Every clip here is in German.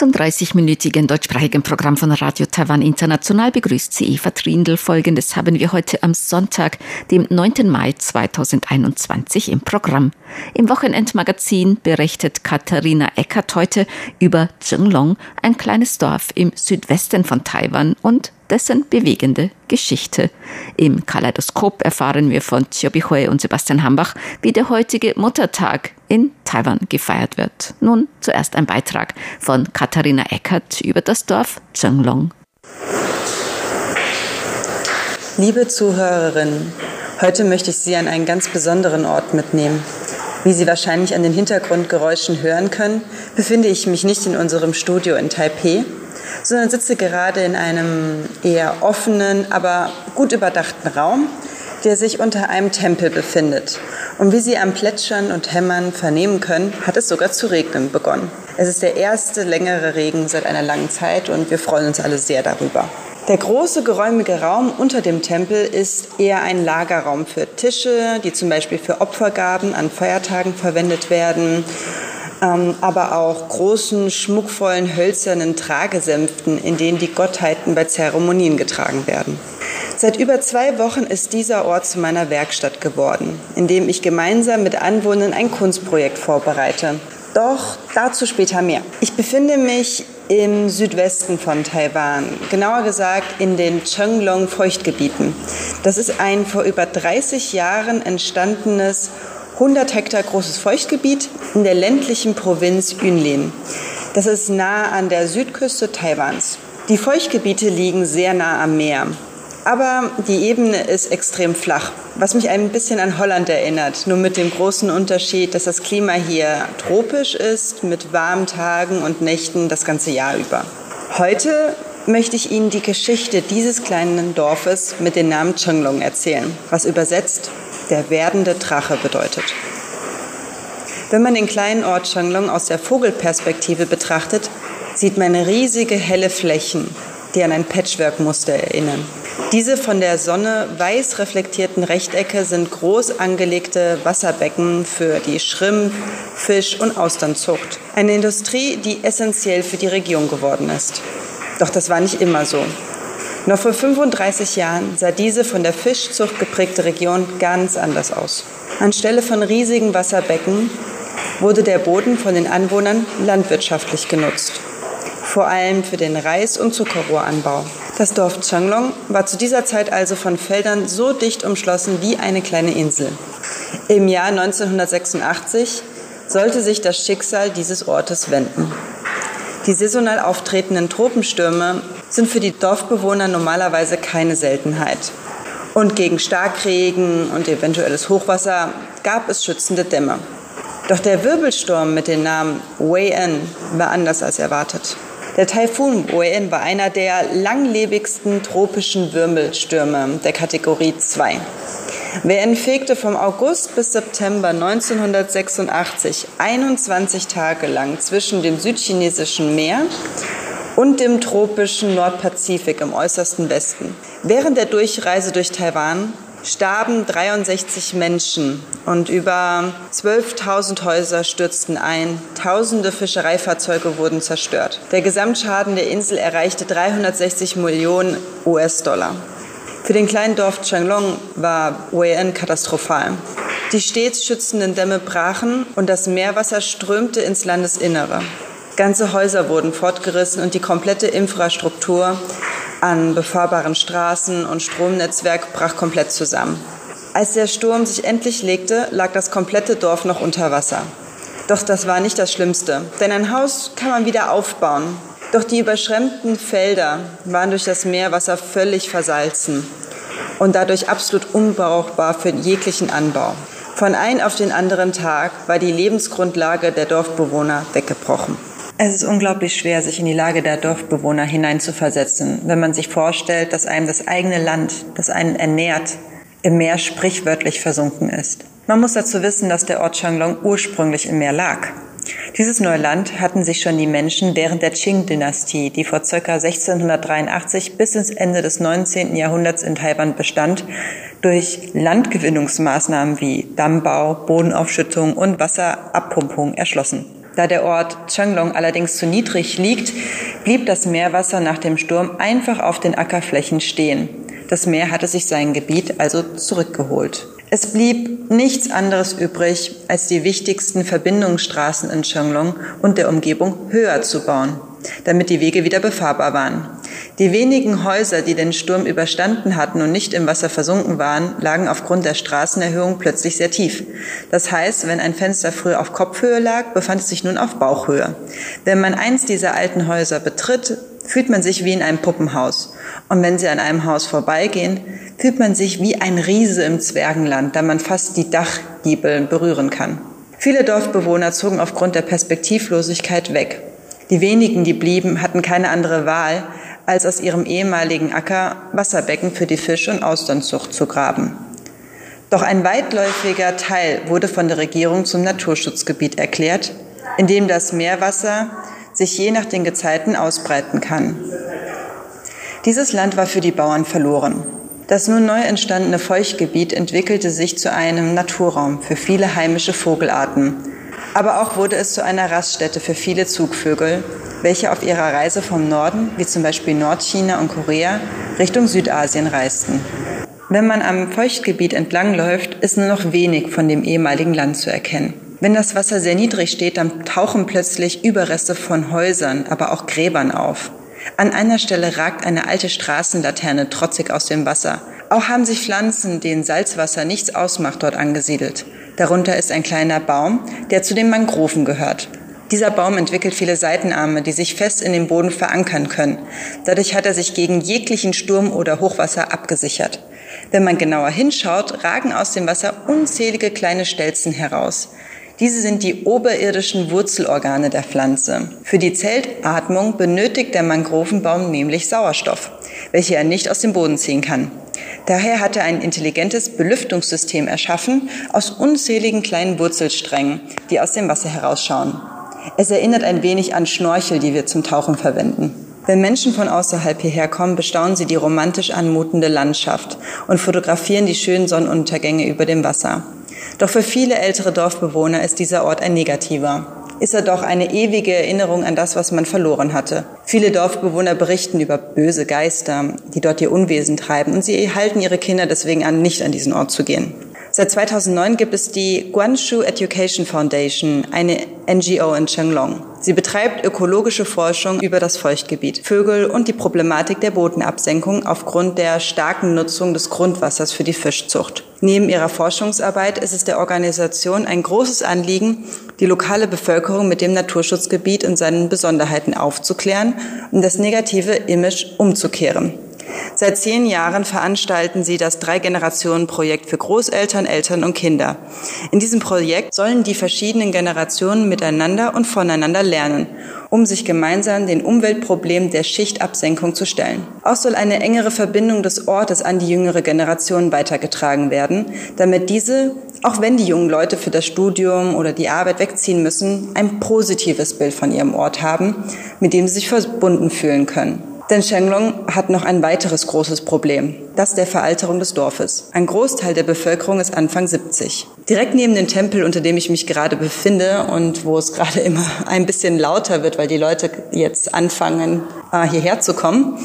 Zum 30-minütigen deutschsprachigen Programm von Radio Taiwan International begrüßt sie Eva Trindl. Folgendes haben wir heute am Sonntag, dem 9. Mai 2021 im Programm. Im Wochenendmagazin berichtet Katharina Eckert heute über Zhenglong, ein kleines Dorf im Südwesten von Taiwan und dessen bewegende Geschichte. Im Kaleidoskop erfahren wir von Chiobi Hui und Sebastian Hambach, wie der heutige Muttertag in Taiwan gefeiert wird. Nun zuerst ein Beitrag von Katharina Eckert über das Dorf Zhenglong. Liebe Zuhörerinnen, heute möchte ich Sie an einen ganz besonderen Ort mitnehmen. Wie Sie wahrscheinlich an den Hintergrundgeräuschen hören können, befinde ich mich nicht in unserem Studio in Taipei, sondern sitze gerade in einem eher offenen, aber gut überdachten Raum, der sich unter einem Tempel befindet. Und wie Sie am Plätschern und Hämmern vernehmen können, hat es sogar zu regnen begonnen. Es ist der erste längere Regen seit einer langen Zeit und wir freuen uns alle sehr darüber. Der große geräumige Raum unter dem Tempel ist eher ein Lagerraum für Tische, die zum Beispiel für Opfergaben an Feiertagen verwendet werden ähm, aber auch großen, schmuckvollen, hölzernen Tragesänften, in denen die Gottheiten bei Zeremonien getragen werden. Seit über zwei Wochen ist dieser Ort zu meiner Werkstatt geworden, in dem ich gemeinsam mit Anwohnern ein Kunstprojekt vorbereite. Doch dazu später mehr. Ich befinde mich im Südwesten von Taiwan, genauer gesagt in den Chenglong Feuchtgebieten. Das ist ein vor über 30 Jahren entstandenes 100 Hektar großes Feuchtgebiet in der ländlichen Provinz Yunlin. Das ist nahe an der Südküste Taiwans. Die Feuchtgebiete liegen sehr nah am Meer. Aber die Ebene ist extrem flach, was mich ein bisschen an Holland erinnert, nur mit dem großen Unterschied, dass das Klima hier tropisch ist, mit warmen Tagen und Nächten das ganze Jahr über. Heute möchte ich Ihnen die Geschichte dieses kleinen Dorfes mit dem Namen Chenglong erzählen, was übersetzt der werdende Drache bedeutet. Wenn man den kleinen Ort Changlong aus der Vogelperspektive betrachtet, sieht man riesige helle Flächen, die an ein Patchwork-Muster erinnern. Diese von der Sonne weiß reflektierten Rechtecke sind groß angelegte Wasserbecken für die Schrimp, Fisch- und Austernzucht. Eine Industrie, die essentiell für die Region geworden ist. Doch das war nicht immer so. Noch vor 35 Jahren sah diese von der Fischzucht geprägte Region ganz anders aus. Anstelle von riesigen Wasserbecken wurde der Boden von den Anwohnern landwirtschaftlich genutzt, vor allem für den Reis- und Zuckerrohranbau. Das Dorf Changlong war zu dieser Zeit also von Feldern so dicht umschlossen wie eine kleine Insel. Im Jahr 1986 sollte sich das Schicksal dieses Ortes wenden. Die saisonal auftretenden Tropenstürme sind für die Dorfbewohner normalerweise keine Seltenheit. Und gegen Starkregen und eventuelles Hochwasser gab es schützende Dämme. Doch der Wirbelsturm mit dem Namen Wei-En war anders als erwartet. Der Taifun Wei-En war einer der langlebigsten tropischen Wirbelstürme der Kategorie 2. Wei-En fegte vom August bis September 1986 21 Tage lang zwischen dem südchinesischen Meer und dem tropischen Nordpazifik im äußersten Westen. Während der Durchreise durch Taiwan starben 63 Menschen und über 12.000 Häuser stürzten ein, tausende Fischereifahrzeuge wurden zerstört. Der Gesamtschaden der Insel erreichte 360 Millionen US-Dollar. Für den kleinen Dorf Changlong war Wei-En katastrophal. Die stets schützenden Dämme brachen und das Meerwasser strömte ins Landesinnere. Ganze Häuser wurden fortgerissen und die komplette Infrastruktur an befahrbaren Straßen und Stromnetzwerk brach komplett zusammen. Als der Sturm sich endlich legte, lag das komplette Dorf noch unter Wasser. Doch das war nicht das Schlimmste, denn ein Haus kann man wieder aufbauen. Doch die überschwemmten Felder waren durch das Meerwasser völlig versalzen und dadurch absolut unbrauchbar für jeglichen Anbau. Von einem auf den anderen Tag war die Lebensgrundlage der Dorfbewohner weggebrochen. Es ist unglaublich schwer, sich in die Lage der Dorfbewohner hineinzuversetzen, wenn man sich vorstellt, dass einem das eigene Land, das einen ernährt, im Meer sprichwörtlich versunken ist. Man muss dazu wissen, dass der Ort Changlong ursprünglich im Meer lag. Dieses neue Land hatten sich schon die Menschen während der Qing-Dynastie, die vor ca. 1683 bis ins Ende des 19. Jahrhunderts in Taiwan bestand, durch Landgewinnungsmaßnahmen wie Dammbau, Bodenaufschüttung und Wasserabpumpung erschlossen. Da der Ort Changlong allerdings zu niedrig liegt, blieb das Meerwasser nach dem Sturm einfach auf den Ackerflächen stehen. Das Meer hatte sich sein Gebiet also zurückgeholt. Es blieb nichts anderes übrig, als die wichtigsten Verbindungsstraßen in Changlong und der Umgebung höher zu bauen, damit die Wege wieder befahrbar waren. Die wenigen Häuser, die den Sturm überstanden hatten und nicht im Wasser versunken waren, lagen aufgrund der Straßenerhöhung plötzlich sehr tief. Das heißt, wenn ein Fenster früher auf Kopfhöhe lag, befand es sich nun auf Bauchhöhe. Wenn man eins dieser alten Häuser betritt, fühlt man sich wie in einem Puppenhaus. Und wenn Sie an einem Haus vorbeigehen, fühlt man sich wie ein Riese im Zwergenland, da man fast die Dachgiebel berühren kann. Viele Dorfbewohner zogen aufgrund der Perspektivlosigkeit weg. Die wenigen, die blieben, hatten keine andere Wahl, als aus ihrem ehemaligen Acker Wasserbecken für die Fisch- und Austernzucht zu graben. Doch ein weitläufiger Teil wurde von der Regierung zum Naturschutzgebiet erklärt, in dem das Meerwasser sich je nach den Gezeiten ausbreiten kann. Dieses Land war für die Bauern verloren. Das nun neu entstandene Feuchtgebiet entwickelte sich zu einem Naturraum für viele heimische Vogelarten. Aber auch wurde es zu einer Raststätte für viele Zugvögel, welche auf ihrer Reise vom Norden, wie zum Beispiel Nordchina und Korea, Richtung Südasien reisten. Wenn man am Feuchtgebiet entlangläuft, ist nur noch wenig von dem ehemaligen Land zu erkennen. Wenn das Wasser sehr niedrig steht, dann tauchen plötzlich Überreste von Häusern, aber auch Gräbern auf. An einer Stelle ragt eine alte Straßenlaterne trotzig aus dem Wasser. Auch haben sich Pflanzen, denen Salzwasser nichts ausmacht, dort angesiedelt. Darunter ist ein kleiner Baum, der zu den Mangroven gehört. Dieser Baum entwickelt viele Seitenarme, die sich fest in den Boden verankern können. Dadurch hat er sich gegen jeglichen Sturm oder Hochwasser abgesichert. Wenn man genauer hinschaut, ragen aus dem Wasser unzählige kleine Stelzen heraus. Diese sind die oberirdischen Wurzelorgane der Pflanze. Für die Zeltatmung benötigt der Mangrovenbaum nämlich Sauerstoff, welche er nicht aus dem Boden ziehen kann. Daher hat er ein intelligentes Belüftungssystem erschaffen aus unzähligen kleinen Wurzelsträngen, die aus dem Wasser herausschauen. Es erinnert ein wenig an Schnorchel, die wir zum Tauchen verwenden. Wenn Menschen von außerhalb hierher kommen, bestaunen sie die romantisch anmutende Landschaft und fotografieren die schönen Sonnenuntergänge über dem Wasser. Doch für viele ältere Dorfbewohner ist dieser Ort ein negativer. Ist er doch eine ewige Erinnerung an das, was man verloren hatte. Viele Dorfbewohner berichten über böse Geister, die dort ihr Unwesen treiben, und sie halten ihre Kinder deswegen an, nicht an diesen Ort zu gehen. Seit 2009 gibt es die Guanshu Education Foundation, eine NGO in Chenglong. Sie betreibt ökologische Forschung über das Feuchtgebiet, Vögel und die Problematik der Bodenabsenkung aufgrund der starken Nutzung des Grundwassers für die Fischzucht. Neben ihrer Forschungsarbeit ist es der Organisation ein großes Anliegen, die lokale Bevölkerung mit dem Naturschutzgebiet und seinen Besonderheiten aufzuklären und das negative Image umzukehren. Seit zehn Jahren veranstalten sie das Drei-Generationen-Projekt für Großeltern, Eltern und Kinder. In diesem Projekt sollen die verschiedenen Generationen miteinander und voneinander lernen, um sich gemeinsam den Umweltproblemen der Schichtabsenkung zu stellen. Auch soll eine engere Verbindung des Ortes an die jüngere Generation weitergetragen werden, damit diese, auch wenn die jungen Leute für das Studium oder die Arbeit wegziehen müssen, ein positives Bild von ihrem Ort haben, mit dem sie sich verbunden fühlen können. Denn Shenglong hat noch ein weiteres großes Problem, das der Veralterung des Dorfes. Ein Großteil der Bevölkerung ist Anfang 70. Direkt neben dem Tempel, unter dem ich mich gerade befinde und wo es gerade immer ein bisschen lauter wird, weil die Leute jetzt anfangen, äh, hierher zu kommen,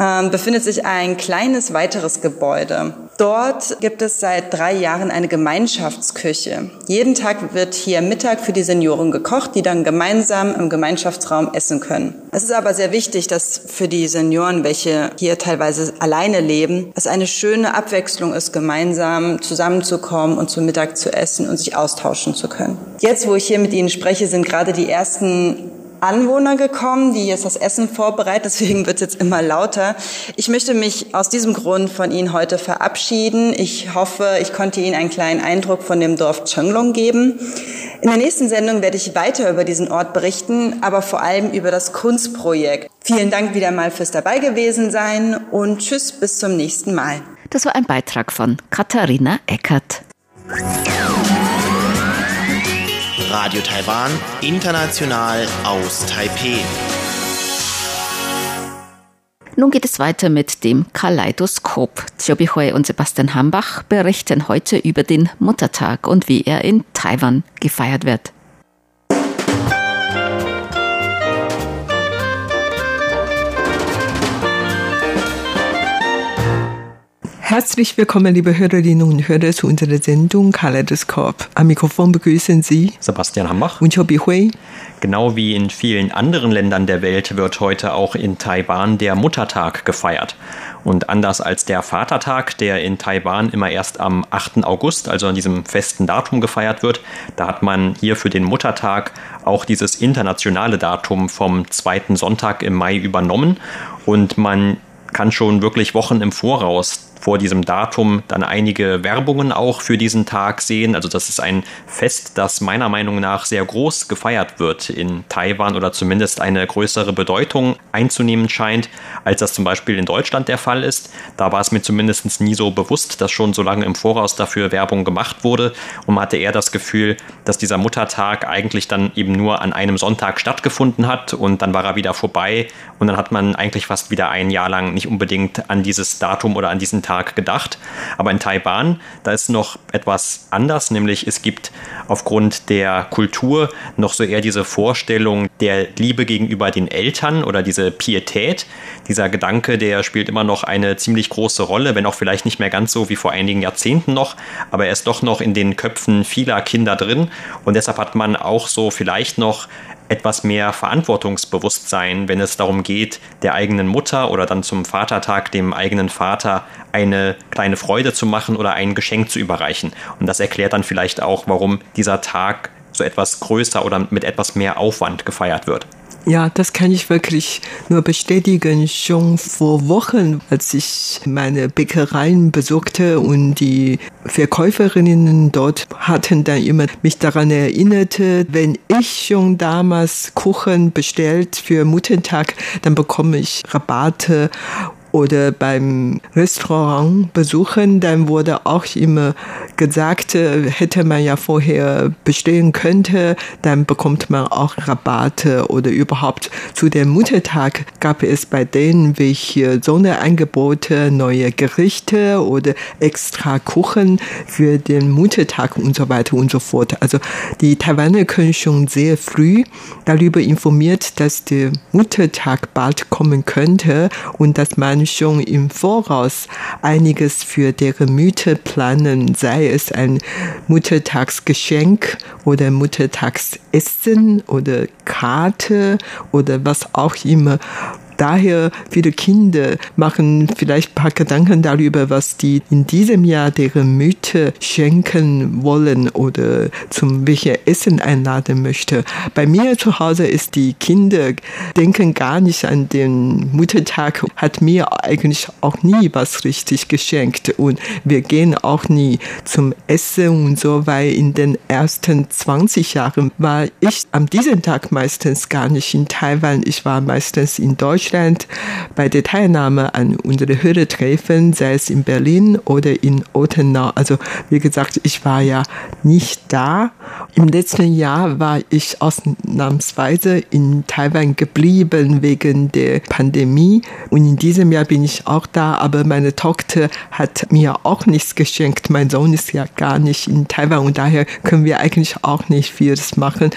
ähm, befindet sich ein kleines weiteres Gebäude. Dort gibt es seit drei Jahren eine Gemeinschaftsküche. Jeden Tag wird hier Mittag für die Senioren gekocht, die dann gemeinsam im Gemeinschaftsraum essen können. Es ist aber sehr wichtig, dass für die Senioren, welche hier teilweise alleine leben, es eine schöne Abwechslung ist, gemeinsam zusammenzukommen und zu Mittag zu essen und sich austauschen zu können. Jetzt, wo ich hier mit Ihnen spreche, sind gerade die ersten Anwohner gekommen, die jetzt das Essen vorbereiten. Deswegen wird es jetzt immer lauter. Ich möchte mich aus diesem Grund von Ihnen heute verabschieden. Ich hoffe, ich konnte Ihnen einen kleinen Eindruck von dem Dorf Chenglong geben. In der nächsten Sendung werde ich weiter über diesen Ort berichten, aber vor allem über das Kunstprojekt. Vielen Dank wieder mal fürs dabei gewesen sein und tschüss bis zum nächsten Mal. Das war ein Beitrag von Katharina Eckert. Radio Taiwan, international aus Taipeh. Nun geht es weiter mit dem Kaleidoskop. Jobi Hui und Sebastian Hambach berichten heute über den Muttertag und wie er in Taiwan gefeiert wird. Herzlich willkommen, liebe Hörerinnen und Hörer, zu unserer Sendung Kaleidoskop. Am Mikrofon begrüßen Sie Sebastian Hambach und Chobi Hui. Genau wie in vielen anderen Ländern der Welt wird heute auch in Taiwan der Muttertag gefeiert. Und anders als der Vatertag, der in Taiwan immer erst am 8. August, also an diesem festen Datum gefeiert wird, da hat man hier für den Muttertag auch dieses internationale Datum vom zweiten Sonntag im Mai übernommen. Und man kann schon wirklich Wochen im Voraus vor diesem Datum dann einige Werbungen auch für diesen Tag sehen. Also das ist ein Fest, das meiner Meinung nach sehr groß gefeiert wird in Taiwan oder zumindest eine größere Bedeutung einzunehmen scheint, als das zum Beispiel in Deutschland der Fall ist. Da war es mir zumindest nie so bewusst, dass schon so lange im Voraus dafür Werbung gemacht wurde und man hatte eher das Gefühl, dass dieser Muttertag eigentlich dann eben nur an einem Sonntag stattgefunden hat und dann war er wieder vorbei und dann hat man eigentlich fast wieder ein Jahr lang nicht unbedingt an dieses Datum oder an diesen Tag Tag gedacht. Aber in Taiwan, da ist noch etwas anders, nämlich es gibt aufgrund der Kultur noch so eher diese Vorstellung der Liebe gegenüber den Eltern oder diese Pietät. Dieser Gedanke, der spielt immer noch eine ziemlich große Rolle, wenn auch vielleicht nicht mehr ganz so wie vor einigen Jahrzehnten noch, aber er ist doch noch in den Köpfen vieler Kinder drin und deshalb hat man auch so vielleicht noch etwas mehr Verantwortungsbewusstsein, wenn es darum geht, der eigenen Mutter oder dann zum Vatertag dem eigenen Vater eine kleine Freude zu machen oder ein Geschenk zu überreichen. Und das erklärt dann vielleicht auch, warum dieser Tag so etwas größer oder mit etwas mehr Aufwand gefeiert wird. Ja, das kann ich wirklich nur bestätigen. Schon vor Wochen, als ich meine Bäckereien besuchte und die Verkäuferinnen dort hatten dann immer mich daran erinnert, wenn ich schon damals Kuchen bestellt für Muttertag, dann bekomme ich Rabatte oder beim Restaurant besuchen, dann wurde auch immer gesagt, äh, hätte man ja vorher bestellen könnte, dann bekommt man auch Rabatte oder überhaupt zu dem Muttertag gab es bei denen welche Sonderangebote, neue Gerichte oder extra Kuchen für den Muttertag und so weiter und so fort. Also die Taiwaner können schon sehr früh darüber informiert, dass der Muttertag bald kommen könnte und dass man kann schon im Voraus einiges für deren Mütter planen, sei es ein Muttertagsgeschenk oder Muttertagsessen oder Karte oder was auch immer daher viele Kinder machen vielleicht ein paar Gedanken darüber, was die in diesem Jahr deren Mütter schenken wollen oder zum welchen Essen einladen möchte. Bei mir zu Hause ist die Kinder denken gar nicht an den Muttertag, hat mir eigentlich auch nie was richtig geschenkt und wir gehen auch nie zum Essen und so, weil in den ersten 20 Jahren war ich am diesem Tag meistens gar nicht in Taiwan. Ich war meistens in Deutschland Deutschland bei der Teilnahme an unsere Hörertreffen, sei es in Berlin oder in Ottenau. Also wie gesagt, ich war ja nicht da. Im letzten Jahr war ich ausnahmsweise in Taiwan geblieben wegen der Pandemie und in diesem Jahr bin ich auch da, aber meine Tochter hat mir auch nichts geschenkt. Mein Sohn ist ja gar nicht in Taiwan und daher können wir eigentlich auch nicht vieles machen.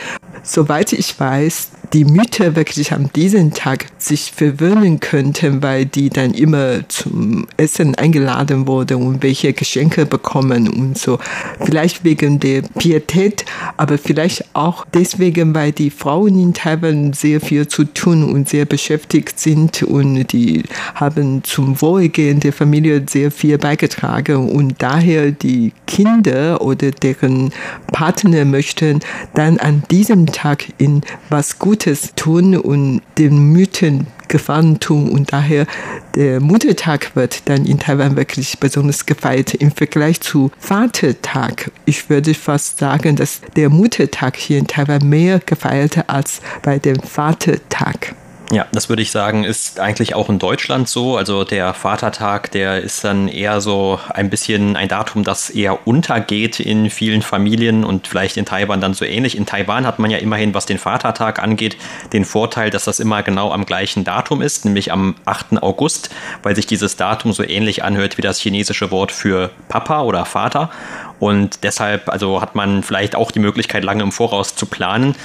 Soweit ich weiß, die Mütter wirklich an diesem Tag sich verwöhnen könnten, weil die dann immer zum Essen eingeladen wurden und welche Geschenke bekommen und so. Vielleicht wegen der Pietät, aber vielleicht auch deswegen, weil die Frauen in Taiwan sehr viel zu tun und sehr beschäftigt sind und die haben zum Wohlgehen der Familie sehr viel beigetragen und daher die Kinder oder deren Partner möchten dann an diesem Tag in was Gutes tun und den Mythen Gefallen tun und daher der Muttertag wird dann in Taiwan wirklich besonders gefeiert im Vergleich zu Vatertag. Ich würde fast sagen, dass der Muttertag hier in Taiwan mehr gefeiert als bei dem Vatertag. Ja, das würde ich sagen, ist eigentlich auch in Deutschland so. Also der Vatertag, der ist dann eher so ein bisschen ein Datum, das eher untergeht in vielen Familien und vielleicht in Taiwan dann so ähnlich. In Taiwan hat man ja immerhin, was den Vatertag angeht, den Vorteil, dass das immer genau am gleichen Datum ist, nämlich am 8. August, weil sich dieses Datum so ähnlich anhört wie das chinesische Wort für Papa oder Vater. Und deshalb also hat man vielleicht auch die Möglichkeit, lange im Voraus zu planen.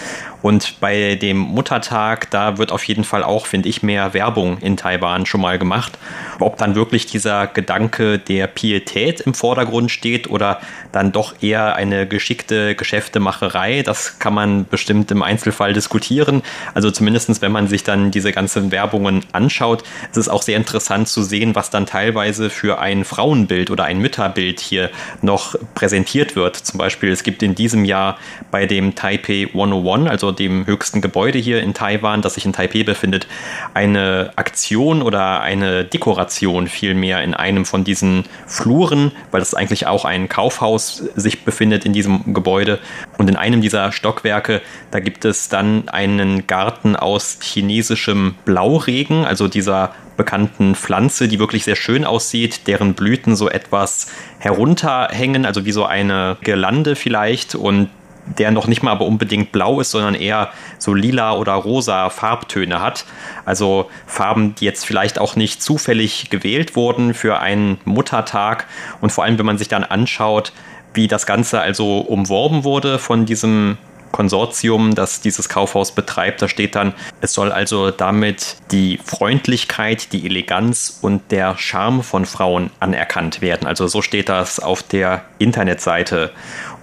Und bei dem Muttertag, da wird auf jeden Fall auch, finde ich, mehr Werbung in Taiwan schon mal gemacht. Ob dann wirklich dieser Gedanke der Pietät im Vordergrund steht oder dann doch eher eine geschickte Geschäftemacherei, das kann man bestimmt im Einzelfall diskutieren. Also zumindestens, wenn man sich dann diese ganzen Werbungen anschaut, ist es auch sehr interessant zu sehen, was dann teilweise für ein Frauenbild oder ein Mütterbild hier noch präsentiert wird. Zum Beispiel, es gibt in diesem Jahr bei dem Taipei 101, also dem höchsten Gebäude hier in Taiwan, das sich in Taipei befindet, eine Aktion oder eine Dekoration vielmehr in einem von diesen Fluren, weil das eigentlich auch ein Kaufhaus sich befindet in diesem Gebäude. Und in einem dieser Stockwerke, da gibt es dann einen Garten aus chinesischem Blauregen, also dieser bekannten Pflanze, die wirklich sehr schön aussieht, deren Blüten so etwas herunterhängen, also wie so eine Girlande vielleicht und der noch nicht mal aber unbedingt blau ist, sondern eher so lila oder rosa Farbtöne hat. Also Farben, die jetzt vielleicht auch nicht zufällig gewählt wurden für einen Muttertag. Und vor allem, wenn man sich dann anschaut, wie das Ganze also umworben wurde von diesem Konsortium, das dieses Kaufhaus betreibt. Da steht dann, es soll also damit die Freundlichkeit, die Eleganz und der Charme von Frauen anerkannt werden. Also so steht das auf der Internetseite.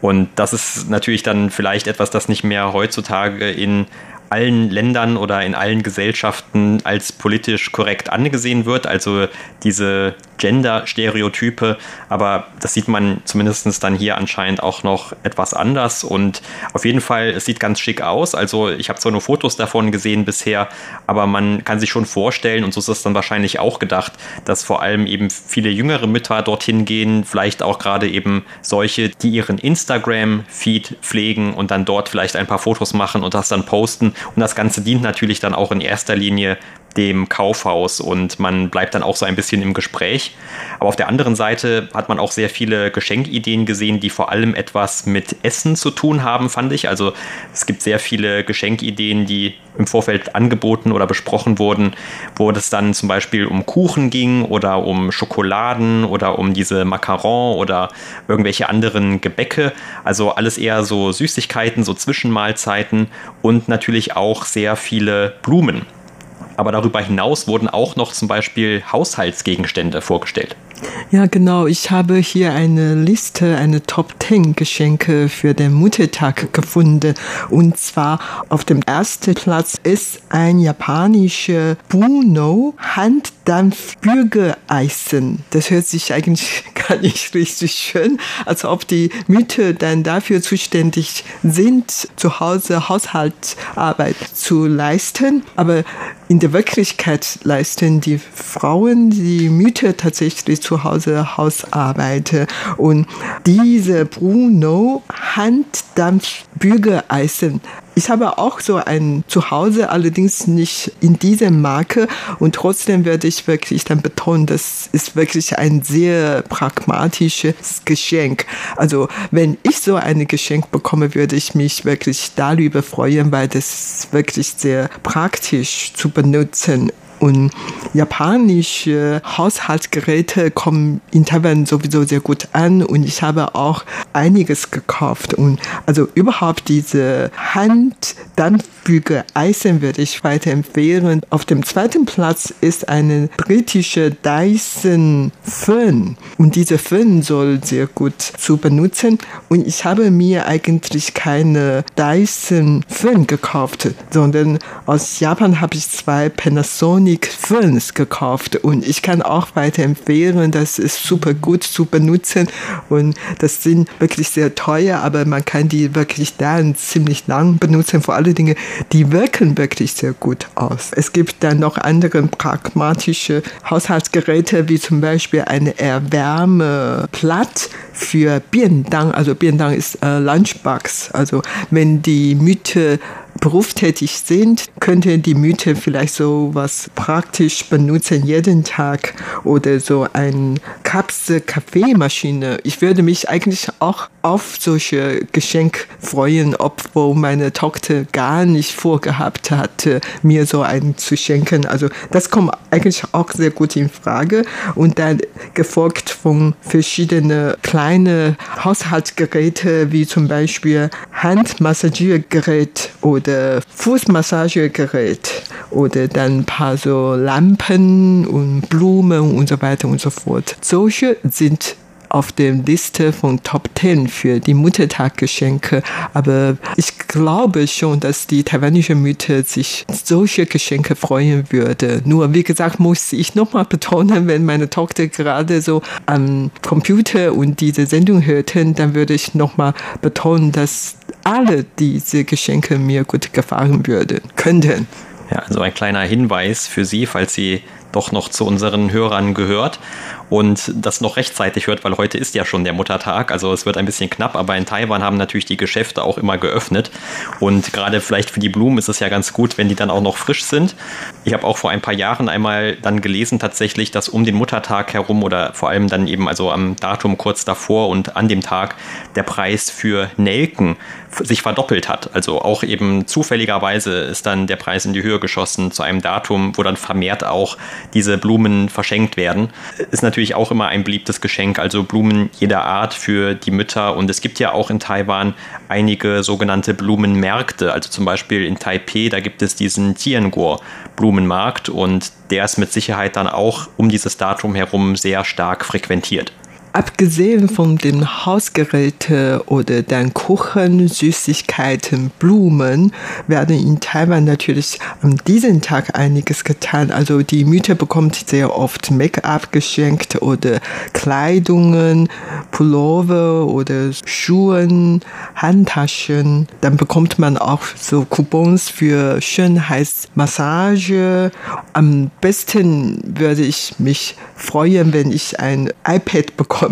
Und das ist natürlich dann vielleicht etwas, das nicht mehr heutzutage in allen Ländern oder in allen Gesellschaften als politisch korrekt angesehen wird. Also diese Gender-Stereotype, aber das sieht man zumindest dann hier anscheinend auch noch etwas anders und auf jeden Fall, es sieht ganz schick aus. Also ich habe zwar nur Fotos davon gesehen bisher, aber man kann sich schon vorstellen und so ist es dann wahrscheinlich auch gedacht, dass vor allem eben viele jüngere Mütter dorthin gehen, vielleicht auch gerade eben solche, die ihren Instagram-Feed pflegen und dann dort vielleicht ein paar Fotos machen und das dann posten und das Ganze dient natürlich dann auch in erster Linie dem Kaufhaus und man bleibt dann auch so ein bisschen im Gespräch. Aber auf der anderen Seite hat man auch sehr viele Geschenkideen gesehen, die vor allem etwas mit Essen zu tun haben, fand ich. Also es gibt sehr viele Geschenkideen, die im Vorfeld angeboten oder besprochen wurden, wo es dann zum Beispiel um Kuchen ging oder um Schokoladen oder um diese Macaron oder irgendwelche anderen Gebäcke. Also alles eher so Süßigkeiten, so Zwischenmahlzeiten und natürlich auch sehr viele Blumen. Aber darüber hinaus wurden auch noch zum Beispiel Haushaltsgegenstände vorgestellt. Ja, genau. Ich habe hier eine Liste, eine Top 10 Geschenke für den Muttertag gefunden. Und zwar auf dem ersten Platz ist ein japanischer Buno Handdampfbürgereisen. Das hört sich eigentlich gar nicht richtig schön, als ob die Mütter dann dafür zuständig sind, zu Hause Haushaltsarbeit zu leisten. Aber in der Wirklichkeit leisten die Frauen, die Mütter tatsächlich zu Hause Hausarbeit. Und diese Bruno Handdampfbügeleisen ich habe auch so ein Zuhause, allerdings nicht in dieser Marke. Und trotzdem werde ich wirklich dann betonen, das ist wirklich ein sehr pragmatisches Geschenk. Also wenn ich so ein Geschenk bekomme, würde ich mich wirklich darüber freuen, weil das wirklich sehr praktisch zu benutzen und japanische Haushaltsgeräte kommen in Taiwan sowieso sehr gut an und ich habe auch einiges gekauft. Und also überhaupt diese Handdampfbügeleisen würde ich weiterempfehlen. Auf dem zweiten Platz ist eine britische Dyson Föhn und diese Föhn soll sehr gut zu benutzen. Und ich habe mir eigentlich keine Dyson Föhn gekauft, sondern aus Japan habe ich zwei Panasonic Sonic 5 gekauft und ich kann auch weiterempfehlen, das ist super gut zu benutzen und das sind wirklich sehr teuer, aber man kann die wirklich dann ziemlich lang benutzen. Vor allen Dingen, die wirken wirklich sehr gut aus. Es gibt dann noch andere pragmatische Haushaltsgeräte, wie zum Beispiel eine Erwärmeplatte für Biendang. Also Biendang ist äh, Lunchbox. Also wenn die Mütter berufstätig sind, könnte die Mütter vielleicht so was praktisch benutzen jeden Tag oder so ein Kapsel-Kaffeemaschine. Ich würde mich eigentlich auch auf solche Geschenk freuen, obwohl meine Tochter gar nicht vorgehabt hatte, mir so einen zu schenken. Also das kommt eigentlich auch sehr gut in Frage und dann gefolgt von verschiedenen kleinen Haushaltsgeräte wie zum Beispiel Handmassagiergerät oder Fußmassagegerät oder dann ein paar so Lampen und Blumen und so weiter und so fort. Solche sind auf der Liste von Top 10 für die Muttertaggeschenke. Aber ich glaube schon, dass die taiwanische Mütter sich solche Geschenke freuen würde. Nur, wie gesagt, muss ich nochmal betonen, wenn meine Tochter gerade so am Computer und diese Sendung hörten, dann würde ich nochmal betonen, dass alle diese Geschenke mir gut gefallen würden, könnten. Ja, also ein kleiner Hinweis für Sie, falls Sie doch noch zu unseren Hörern gehört und das noch rechtzeitig hört, weil heute ist ja schon der Muttertag. Also es wird ein bisschen knapp, aber in Taiwan haben natürlich die Geschäfte auch immer geöffnet. Und gerade vielleicht für die Blumen ist es ja ganz gut, wenn die dann auch noch frisch sind. Ich habe auch vor ein paar Jahren einmal dann gelesen tatsächlich, dass um den Muttertag herum oder vor allem dann eben also am Datum kurz davor und an dem Tag der Preis für Nelken sich verdoppelt hat. Also auch eben zufälligerweise ist dann der Preis in die Höhe geschossen zu einem Datum, wo dann vermehrt auch diese Blumen verschenkt werden. Ist natürlich auch immer ein beliebtes Geschenk, also Blumen jeder Art für die Mütter. Und es gibt ja auch in Taiwan einige sogenannte Blumenmärkte. Also zum Beispiel in Taipei, da gibt es diesen Tianguo Blumenmarkt und der ist mit Sicherheit dann auch um dieses Datum herum sehr stark frequentiert. Abgesehen von den Hausgeräten oder dann Kuchen, Süßigkeiten, Blumen werden in Taiwan natürlich an diesem Tag einiges getan. Also die Mütter bekommt sehr oft Make-up geschenkt oder Kleidungen, Pullover oder Schuhen, Handtaschen. Dann bekommt man auch so Coupons für Schönheitsmassage. Am besten würde ich mich freuen, wenn ich ein iPad bekomme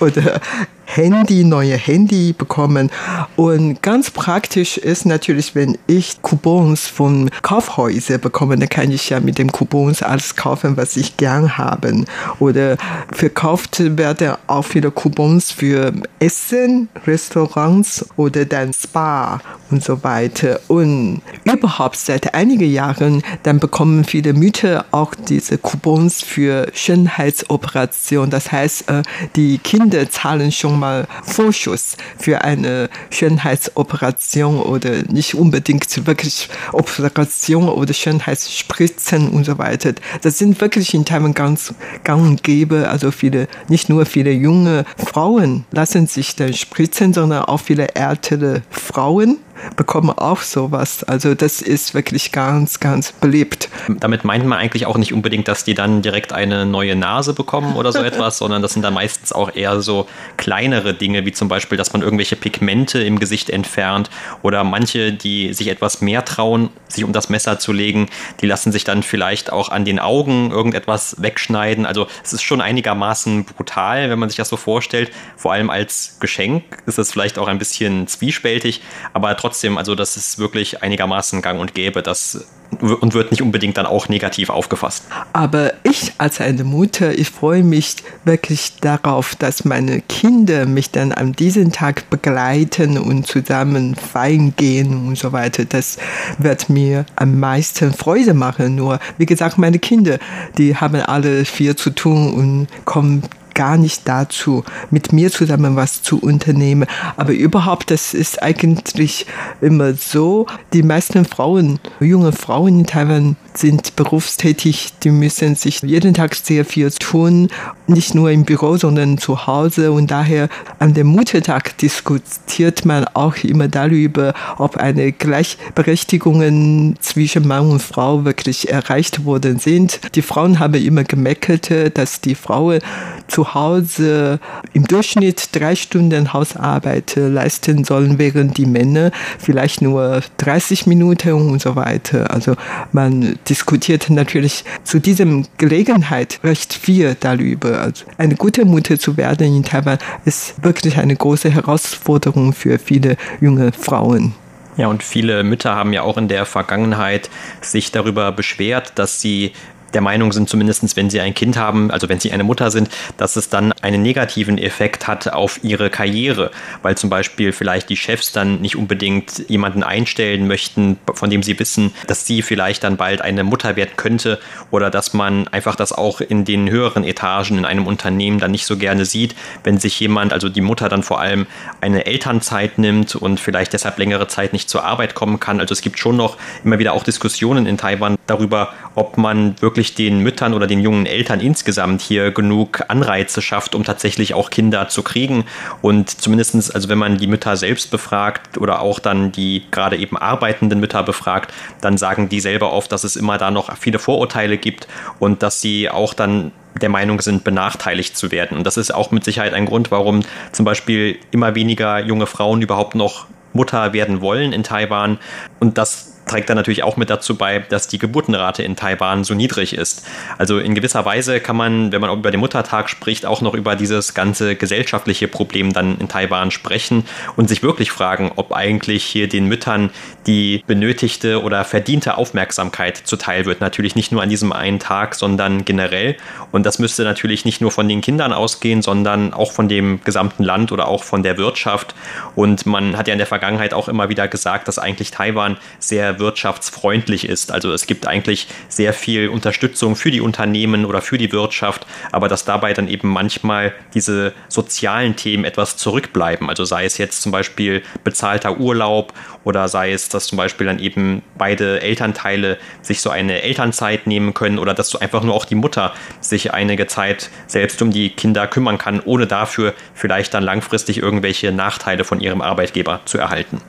oder Handy, neue Handy bekommen. Und ganz praktisch ist natürlich, wenn ich Coupons von Kaufhäusern bekomme, dann kann ich ja mit dem Coupons alles kaufen, was ich gern habe. Oder verkauft werden auch viele Coupons für Essen, Restaurants oder dann Spa und so weiter. Und überhaupt seit einigen Jahren, dann bekommen viele Mütter auch diese Coupons für Schönheitsoperationen. Das heißt, äh, die Kinder zahlen schon mal Vorschuss für eine Schönheitsoperation oder nicht unbedingt wirklich Operation oder Schönheitsspritzen und so weiter. Das sind wirklich in Taiwan ganz gang und gäbe. Also viele, nicht nur viele junge Frauen lassen sich dann spritzen, sondern auch viele ältere Frauen bekommen auch sowas. Also das ist wirklich ganz, ganz beliebt. Damit meint man eigentlich auch nicht unbedingt, dass die dann direkt eine neue Nase bekommen oder so etwas, sondern das sind dann meistens auch eher so kleinere Dinge, wie zum Beispiel, dass man irgendwelche Pigmente im Gesicht entfernt oder manche, die sich etwas mehr trauen, sich um das Messer zu legen, die lassen sich dann vielleicht auch an den Augen irgendetwas wegschneiden. Also es ist schon einigermaßen brutal, wenn man sich das so vorstellt. Vor allem als Geschenk ist es vielleicht auch ein bisschen zwiespältig, aber trotzdem trotzdem, also das ist wirklich einigermaßen gang und gäbe, das und wird nicht unbedingt dann auch negativ aufgefasst. Aber ich als eine Mutter, ich freue mich wirklich darauf, dass meine Kinder mich dann an diesem Tag begleiten und zusammen feiern gehen und so weiter. Das wird mir am meisten Freude machen. Nur, wie gesagt, meine Kinder, die haben alle viel zu tun und kommen gar nicht dazu, mit mir zusammen was zu unternehmen. Aber überhaupt, das ist eigentlich immer so. Die meisten Frauen, junge Frauen in Taiwan sind berufstätig, die müssen sich jeden Tag sehr viel tun, nicht nur im Büro, sondern zu Hause. Und daher an dem Muttertag diskutiert man auch immer darüber, ob eine Gleichberechtigung zwischen Mann und Frau wirklich erreicht worden sind. Die Frauen haben immer gemeckert, dass die Frauen zu Hause im Durchschnitt drei Stunden Hausarbeit leisten sollen, während die Männer vielleicht nur 30 Minuten und so weiter. Also man diskutiert natürlich zu diesem Gelegenheit recht viel darüber. Also eine gute Mutter zu werden in Taiwan ist wirklich eine große Herausforderung für viele junge Frauen. Ja, und viele Mütter haben ja auch in der Vergangenheit sich darüber beschwert, dass sie der Meinung sind, zumindest wenn sie ein Kind haben, also wenn sie eine Mutter sind, dass es dann einen negativen Effekt hat auf ihre Karriere, weil zum Beispiel vielleicht die Chefs dann nicht unbedingt jemanden einstellen möchten, von dem sie wissen, dass sie vielleicht dann bald eine Mutter werden könnte oder dass man einfach das auch in den höheren Etagen in einem Unternehmen dann nicht so gerne sieht, wenn sich jemand, also die Mutter dann vor allem eine Elternzeit nimmt und vielleicht deshalb längere Zeit nicht zur Arbeit kommen kann. Also es gibt schon noch immer wieder auch Diskussionen in Taiwan darüber, ob man wirklich wirklich den Müttern oder den jungen Eltern insgesamt hier genug Anreize schafft, um tatsächlich auch Kinder zu kriegen. Und zumindestens, also wenn man die Mütter selbst befragt oder auch dann die gerade eben arbeitenden Mütter befragt, dann sagen die selber oft, dass es immer da noch viele Vorurteile gibt und dass sie auch dann der Meinung sind, benachteiligt zu werden. Und das ist auch mit Sicherheit ein Grund, warum zum Beispiel immer weniger junge Frauen überhaupt noch Mutter werden wollen in Taiwan. Und das trägt dann natürlich auch mit dazu bei, dass die Geburtenrate in Taiwan so niedrig ist. Also in gewisser Weise kann man, wenn man über den Muttertag spricht, auch noch über dieses ganze gesellschaftliche Problem dann in Taiwan sprechen und sich wirklich fragen, ob eigentlich hier den Müttern die benötigte oder verdiente Aufmerksamkeit zuteil wird. Natürlich nicht nur an diesem einen Tag, sondern generell. Und das müsste natürlich nicht nur von den Kindern ausgehen, sondern auch von dem gesamten Land oder auch von der Wirtschaft. Und man hat ja in der Vergangenheit auch immer wieder gesagt, dass eigentlich Taiwan sehr wirtschaftsfreundlich ist. Also es gibt eigentlich sehr viel Unterstützung für die Unternehmen oder für die Wirtschaft, aber dass dabei dann eben manchmal diese sozialen Themen etwas zurückbleiben. Also sei es jetzt zum Beispiel bezahlter Urlaub oder sei es, dass zum Beispiel dann eben beide Elternteile sich so eine Elternzeit nehmen können oder dass so einfach nur auch die Mutter sich einige Zeit selbst um die Kinder kümmern kann, ohne dafür vielleicht dann langfristig irgendwelche Nachteile von ihrem Arbeitgeber zu erhalten.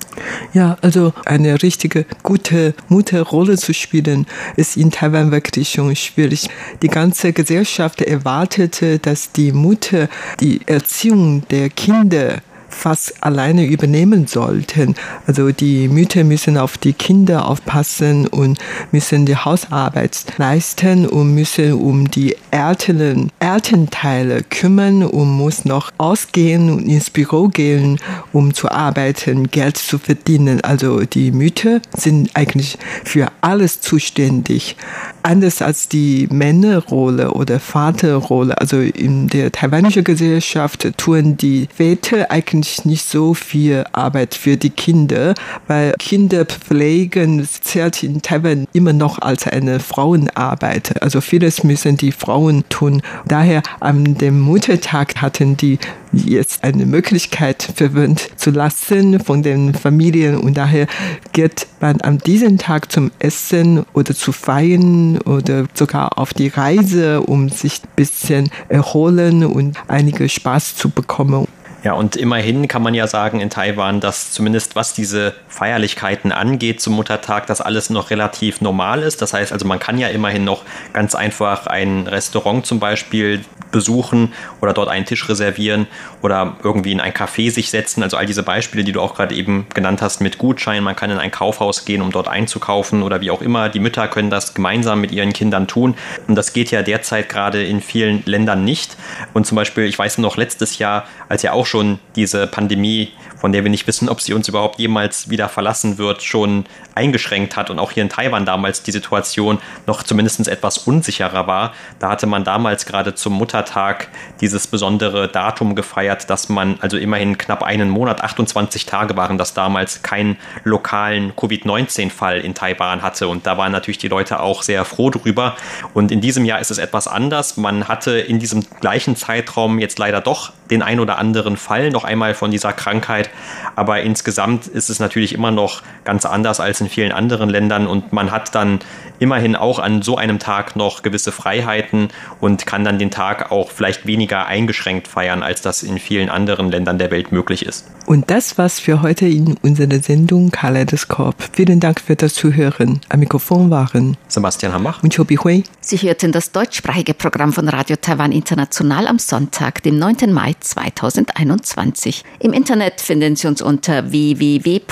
Ja, also eine richtige gute Mutterrolle zu spielen, ist in Taiwan wirklich schon schwierig. Die ganze Gesellschaft erwartete, dass die Mutter die Erziehung der Kinder fast alleine übernehmen sollten. Also die Mütter müssen auf die Kinder aufpassen und müssen die Hausarbeit leisten und müssen um die älteren Elternteile kümmern und muss noch ausgehen und ins Büro gehen, um zu arbeiten, Geld zu verdienen. Also die Mütter sind eigentlich für alles zuständig. Anders als die Männerrolle oder Vaterrolle. Also in der taiwanischen Gesellschaft tun die Väter eigentlich nicht so viel Arbeit für die Kinder, weil Kinderpflegen zählt in Taiwan immer noch als eine Frauenarbeit. Also vieles müssen die Frauen tun. Daher an dem Muttertag hatten die jetzt eine Möglichkeit verwöhnt zu lassen von den Familien und daher geht man an diesem Tag zum Essen oder zu feiern oder sogar auf die Reise, um sich ein bisschen erholen und einige Spaß zu bekommen. Ja, und immerhin kann man ja sagen in Taiwan, dass zumindest was diese Feierlichkeiten angeht zum Muttertag, dass alles noch relativ normal ist. Das heißt also, man kann ja immerhin noch ganz einfach ein Restaurant zum Beispiel besuchen oder dort einen Tisch reservieren oder irgendwie in ein Café sich setzen. Also all diese Beispiele, die du auch gerade eben genannt hast mit Gutschein. Man kann in ein Kaufhaus gehen, um dort einzukaufen oder wie auch immer. Die Mütter können das gemeinsam mit ihren Kindern tun. Und das geht ja derzeit gerade in vielen Ländern nicht. Und zum Beispiel, ich weiß noch, letztes Jahr, als ja auch schon diese Pandemie, von der wir nicht wissen, ob sie uns überhaupt jemals wieder verlassen wird, schon eingeschränkt hat und auch hier in Taiwan damals die Situation noch zumindest etwas unsicherer war. Da hatte man damals gerade zum Muttertag dieses besondere Datum gefeiert, dass man also immerhin knapp einen Monat, 28 Tage waren das damals, keinen lokalen Covid-19-Fall in Taiwan hatte. Und da waren natürlich die Leute auch sehr froh drüber. Und in diesem Jahr ist es etwas anders. Man hatte in diesem gleichen Zeitraum jetzt leider doch den ein oder anderen Fall noch einmal von dieser Krankheit. Aber insgesamt ist es natürlich immer noch ganz anders als in vielen anderen Ländern und man hat dann immerhin auch an so einem Tag noch gewisse Freiheiten und kann dann den Tag auch vielleicht weniger eingeschränkt feiern, als das in vielen anderen Ländern der Welt möglich ist. Und das war's für heute in unserer Sendung Kaleidoskop. Vielen Dank für das Zuhören. Am Mikrofon waren Sebastian Hambach und Chobi Hui. Sie hörten das deutschsprachige Programm von Radio Taiwan International am Sonntag, dem 9. Mai 2021. Im Internet finden Sie uns unter www.rti.org.tv,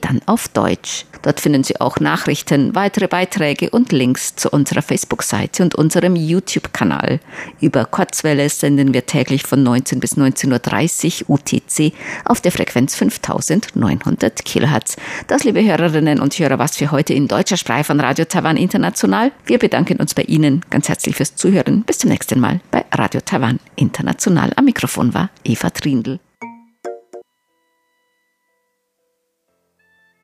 dann auf Deutsch. Dort finden Sie auch Nachrichten, weitere Beiträge und Links zu unserer Facebook-Seite und unserem YouTube-Kanal. Über Kurzwelle senden wir täglich von 19 bis 19.30 Uhr UTC auf der Frequenz 5900 Kilohertz. Das, liebe Hörerinnen und Hörer, was für heute in deutscher Sprache von Radio Taiwan International. Wir bedanken uns bei Ihnen ganz herzlich fürs Zuhören. Bis zum nächsten Mal bei Radio Taiwan International. Am Mikrofon war Eva Trindl.